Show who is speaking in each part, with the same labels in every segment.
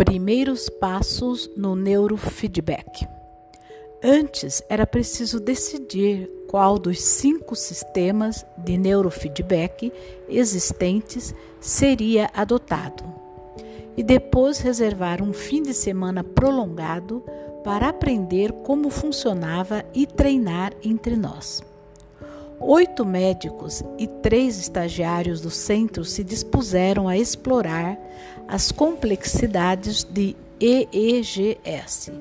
Speaker 1: Primeiros passos no neurofeedback. Antes era preciso decidir qual dos cinco sistemas de neurofeedback existentes seria adotado e depois reservar um fim de semana prolongado para aprender como funcionava e treinar entre nós. Oito médicos e três estagiários do centro se dispuseram a explorar as complexidades de EEGS,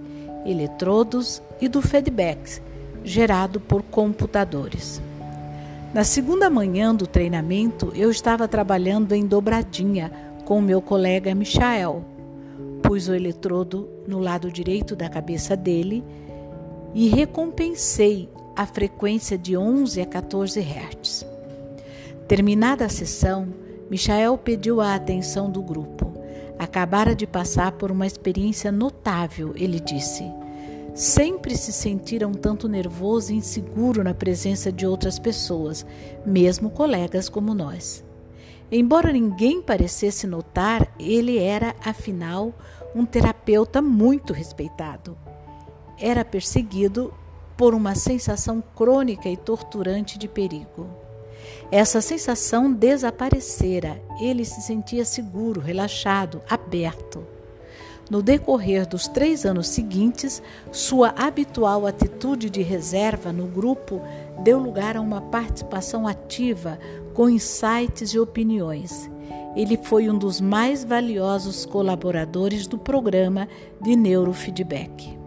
Speaker 1: eletrodos e do feedback gerado por computadores. Na segunda manhã do treinamento, eu estava trabalhando em dobradinha com meu colega Michael. Pus o eletrodo no lado direito da cabeça dele e recompensei a frequência de 11 a 14 Hz. Terminada a sessão, Michael pediu a atenção do grupo. Acabara de passar por uma experiência notável, ele disse. Sempre se sentira um tanto nervoso e inseguro na presença de outras pessoas, mesmo colegas como nós. Embora ninguém parecesse notar, ele era, afinal, um terapeuta muito respeitado. Era perseguido por uma sensação crônica e torturante de perigo. Essa sensação desaparecera, ele se sentia seguro, relaxado, aberto. No decorrer dos três anos seguintes, sua habitual atitude de reserva no grupo deu lugar a uma participação ativa, com insights e opiniões. Ele foi um dos mais valiosos colaboradores do programa de neurofeedback.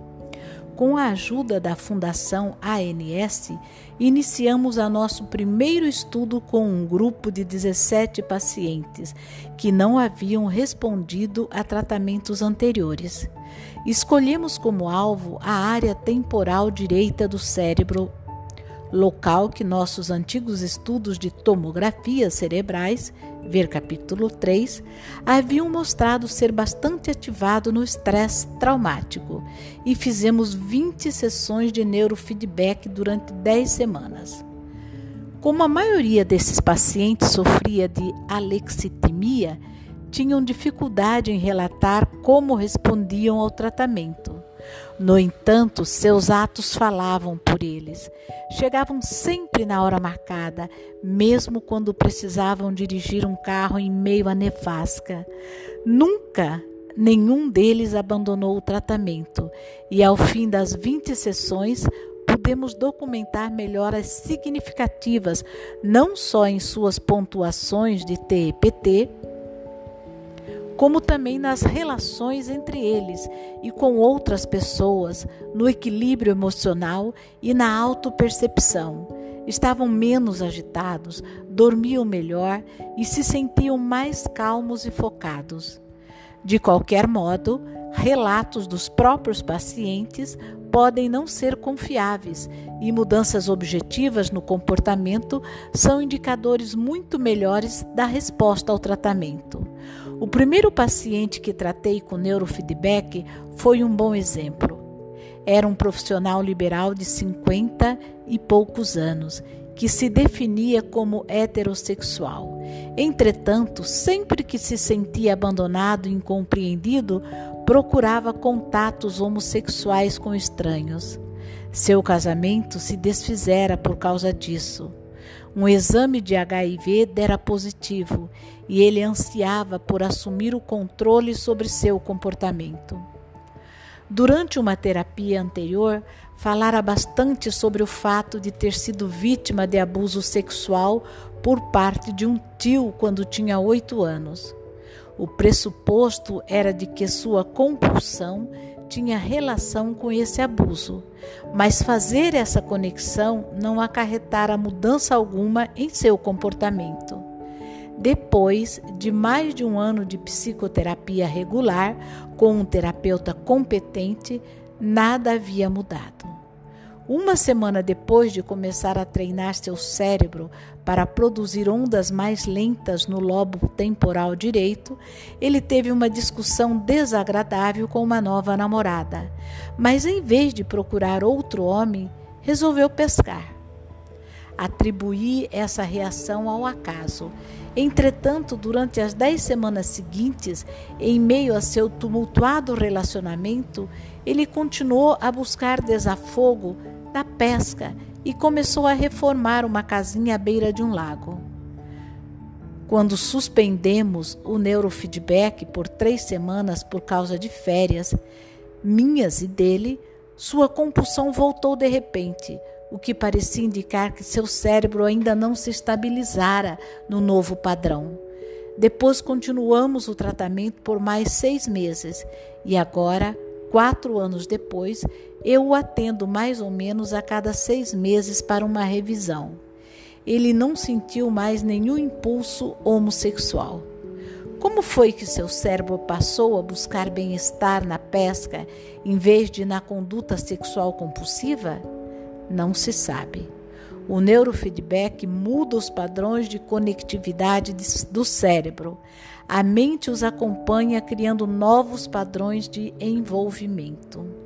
Speaker 1: Com a ajuda da Fundação ANS, iniciamos a nosso primeiro estudo com um grupo de 17 pacientes que não haviam respondido a tratamentos anteriores. Escolhemos como alvo a área temporal direita do cérebro local que nossos antigos estudos de tomografias cerebrais, ver capítulo 3, haviam mostrado ser bastante ativado no estresse traumático e fizemos 20 sessões de neurofeedback durante 10 semanas. Como a maioria desses pacientes sofria de alexitimia, tinham dificuldade em relatar como respondiam ao tratamento. No entanto, seus atos falavam por eles. Chegavam sempre na hora marcada, mesmo quando precisavam dirigir um carro em meio à nevasca. Nunca nenhum deles abandonou o tratamento, e ao fim das 20 sessões, pudemos documentar melhoras significativas, não só em suas pontuações de TEPT, como também nas relações entre eles e com outras pessoas, no equilíbrio emocional e na autopercepção. Estavam menos agitados, dormiam melhor e se sentiam mais calmos e focados. De qualquer modo, relatos dos próprios pacientes podem não ser confiáveis e mudanças objetivas no comportamento são indicadores muito melhores da resposta ao tratamento. O primeiro paciente que tratei com neurofeedback foi um bom exemplo. Era um profissional liberal de 50 e poucos anos que se definia como heterossexual. Entretanto, sempre que se sentia abandonado e incompreendido, procurava contatos homossexuais com estranhos. Seu casamento se desfizera por causa disso. Um exame de HIV dera positivo e ele ansiava por assumir o controle sobre seu comportamento. Durante uma terapia anterior, falara bastante sobre o fato de ter sido vítima de abuso sexual por parte de um tio quando tinha oito anos. O pressuposto era de que sua compulsão tinha relação com esse abuso, mas fazer essa conexão não acarretara mudança alguma em seu comportamento. Depois de mais de um ano de psicoterapia regular, com um terapeuta competente, nada havia mudado. Uma semana depois de começar a treinar seu cérebro para produzir ondas mais lentas no lobo temporal direito, ele teve uma discussão desagradável com uma nova namorada. Mas em vez de procurar outro homem, resolveu pescar. Atribuí essa reação ao acaso. Entretanto, durante as dez semanas seguintes, em meio a seu tumultuado relacionamento, ele continuou a buscar desafogo na pesca e começou a reformar uma casinha à beira de um lago. Quando suspendemos o neurofeedback por três semanas por causa de férias, minhas e dele, sua compulsão voltou de repente, o que parecia indicar que seu cérebro ainda não se estabilizara no novo padrão. Depois continuamos o tratamento por mais seis meses e agora, quatro anos depois, eu o atendo mais ou menos a cada seis meses para uma revisão. Ele não sentiu mais nenhum impulso homossexual. Como foi que seu cérebro passou a buscar bem-estar na pesca em vez de na conduta sexual compulsiva? Não se sabe. O neurofeedback muda os padrões de conectividade do cérebro. A mente os acompanha criando novos padrões de envolvimento.